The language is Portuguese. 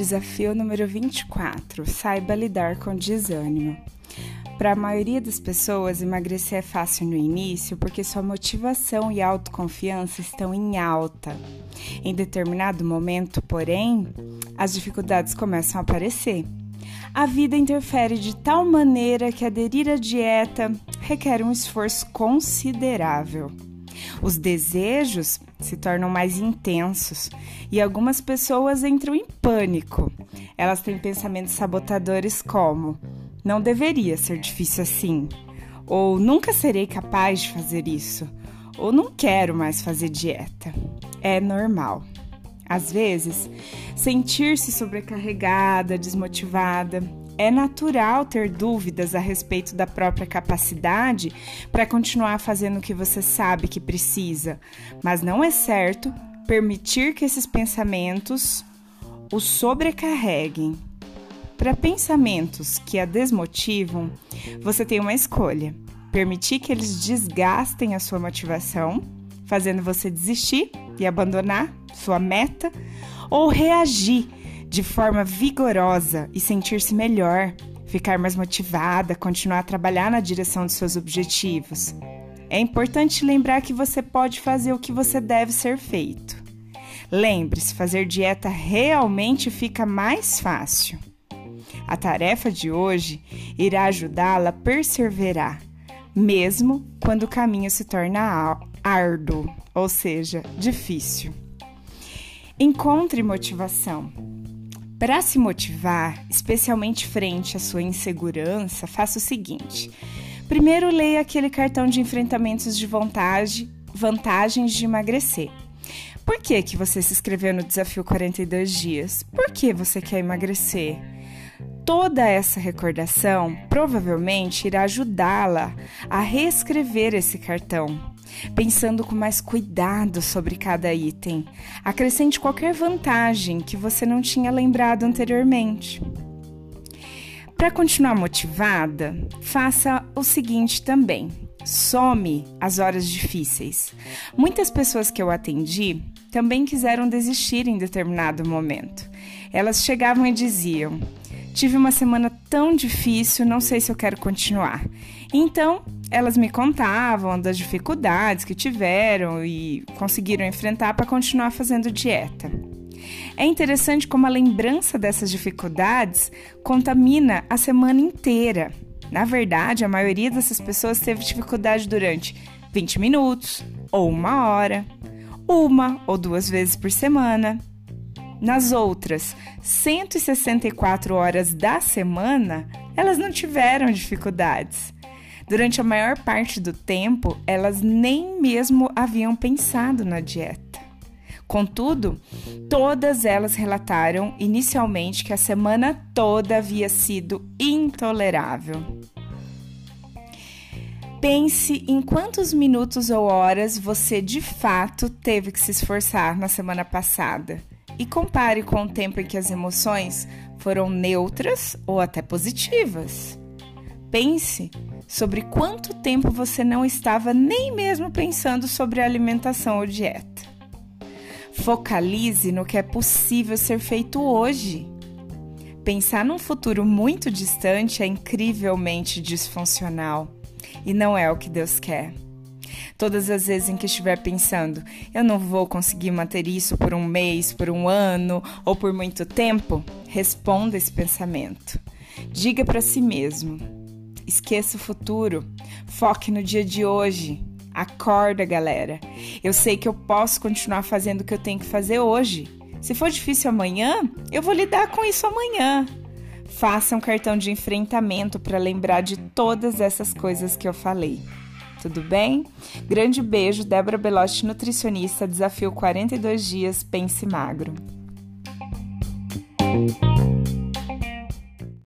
Desafio número 24: saiba lidar com desânimo. Para a maioria das pessoas, emagrecer é fácil no início porque sua motivação e autoconfiança estão em alta. Em determinado momento, porém, as dificuldades começam a aparecer. A vida interfere de tal maneira que aderir à dieta requer um esforço considerável. Os desejos se tornam mais intensos e algumas pessoas entram em pânico. Elas têm pensamentos sabotadores como: não deveria ser difícil assim, ou nunca serei capaz de fazer isso, ou não quero mais fazer dieta. É normal. Às vezes, sentir-se sobrecarregada, desmotivada, é natural ter dúvidas a respeito da própria capacidade para continuar fazendo o que você sabe que precisa, mas não é certo permitir que esses pensamentos o sobrecarreguem. Para pensamentos que a desmotivam, você tem uma escolha: permitir que eles desgastem a sua motivação, fazendo você desistir e abandonar sua meta, ou reagir de forma vigorosa e sentir-se melhor, ficar mais motivada, continuar a trabalhar na direção dos seus objetivos. É importante lembrar que você pode fazer o que você deve ser feito. Lembre-se, fazer dieta realmente fica mais fácil. A tarefa de hoje irá ajudá-la a perseverar, mesmo quando o caminho se torna árduo, ou seja, difícil. Encontre motivação. Para se motivar, especialmente frente à sua insegurança, faça o seguinte: primeiro leia aquele cartão de enfrentamentos de vontade, vantagens de emagrecer. Por que, que você se inscreveu no desafio 42 dias? Por que você quer emagrecer? Toda essa recordação provavelmente irá ajudá-la a reescrever esse cartão pensando com mais cuidado sobre cada item. Acrescente qualquer vantagem que você não tinha lembrado anteriormente. Para continuar motivada, faça o seguinte também: some as horas difíceis. Muitas pessoas que eu atendi também quiseram desistir em determinado momento. Elas chegavam e diziam: Tive uma semana tão difícil, não sei se eu quero continuar. Então, elas me contavam das dificuldades que tiveram e conseguiram enfrentar para continuar fazendo dieta. É interessante como a lembrança dessas dificuldades contamina a semana inteira. Na verdade, a maioria dessas pessoas teve dificuldade durante 20 minutos, ou uma hora, uma ou duas vezes por semana. Nas outras 164 horas da semana, elas não tiveram dificuldades. Durante a maior parte do tempo, elas nem mesmo haviam pensado na dieta. Contudo, todas elas relataram inicialmente que a semana toda havia sido intolerável. Pense em quantos minutos ou horas você de fato teve que se esforçar na semana passada e compare com o tempo em que as emoções foram neutras ou até positivas. Pense sobre quanto tempo você não estava nem mesmo pensando sobre alimentação ou dieta. Focalize no que é possível ser feito hoje. Pensar num futuro muito distante é incrivelmente disfuncional e não é o que Deus quer. Todas as vezes em que estiver pensando, eu não vou conseguir manter isso por um mês, por um ano ou por muito tempo, responda esse pensamento. Diga para si mesmo: Esqueça o futuro. Foque no dia de hoje. Acorda, galera. Eu sei que eu posso continuar fazendo o que eu tenho que fazer hoje. Se for difícil amanhã, eu vou lidar com isso amanhã. Faça um cartão de enfrentamento para lembrar de todas essas coisas que eu falei. Tudo bem? Grande beijo, Débora Belotti, nutricionista, desafio 42 dias, pense magro.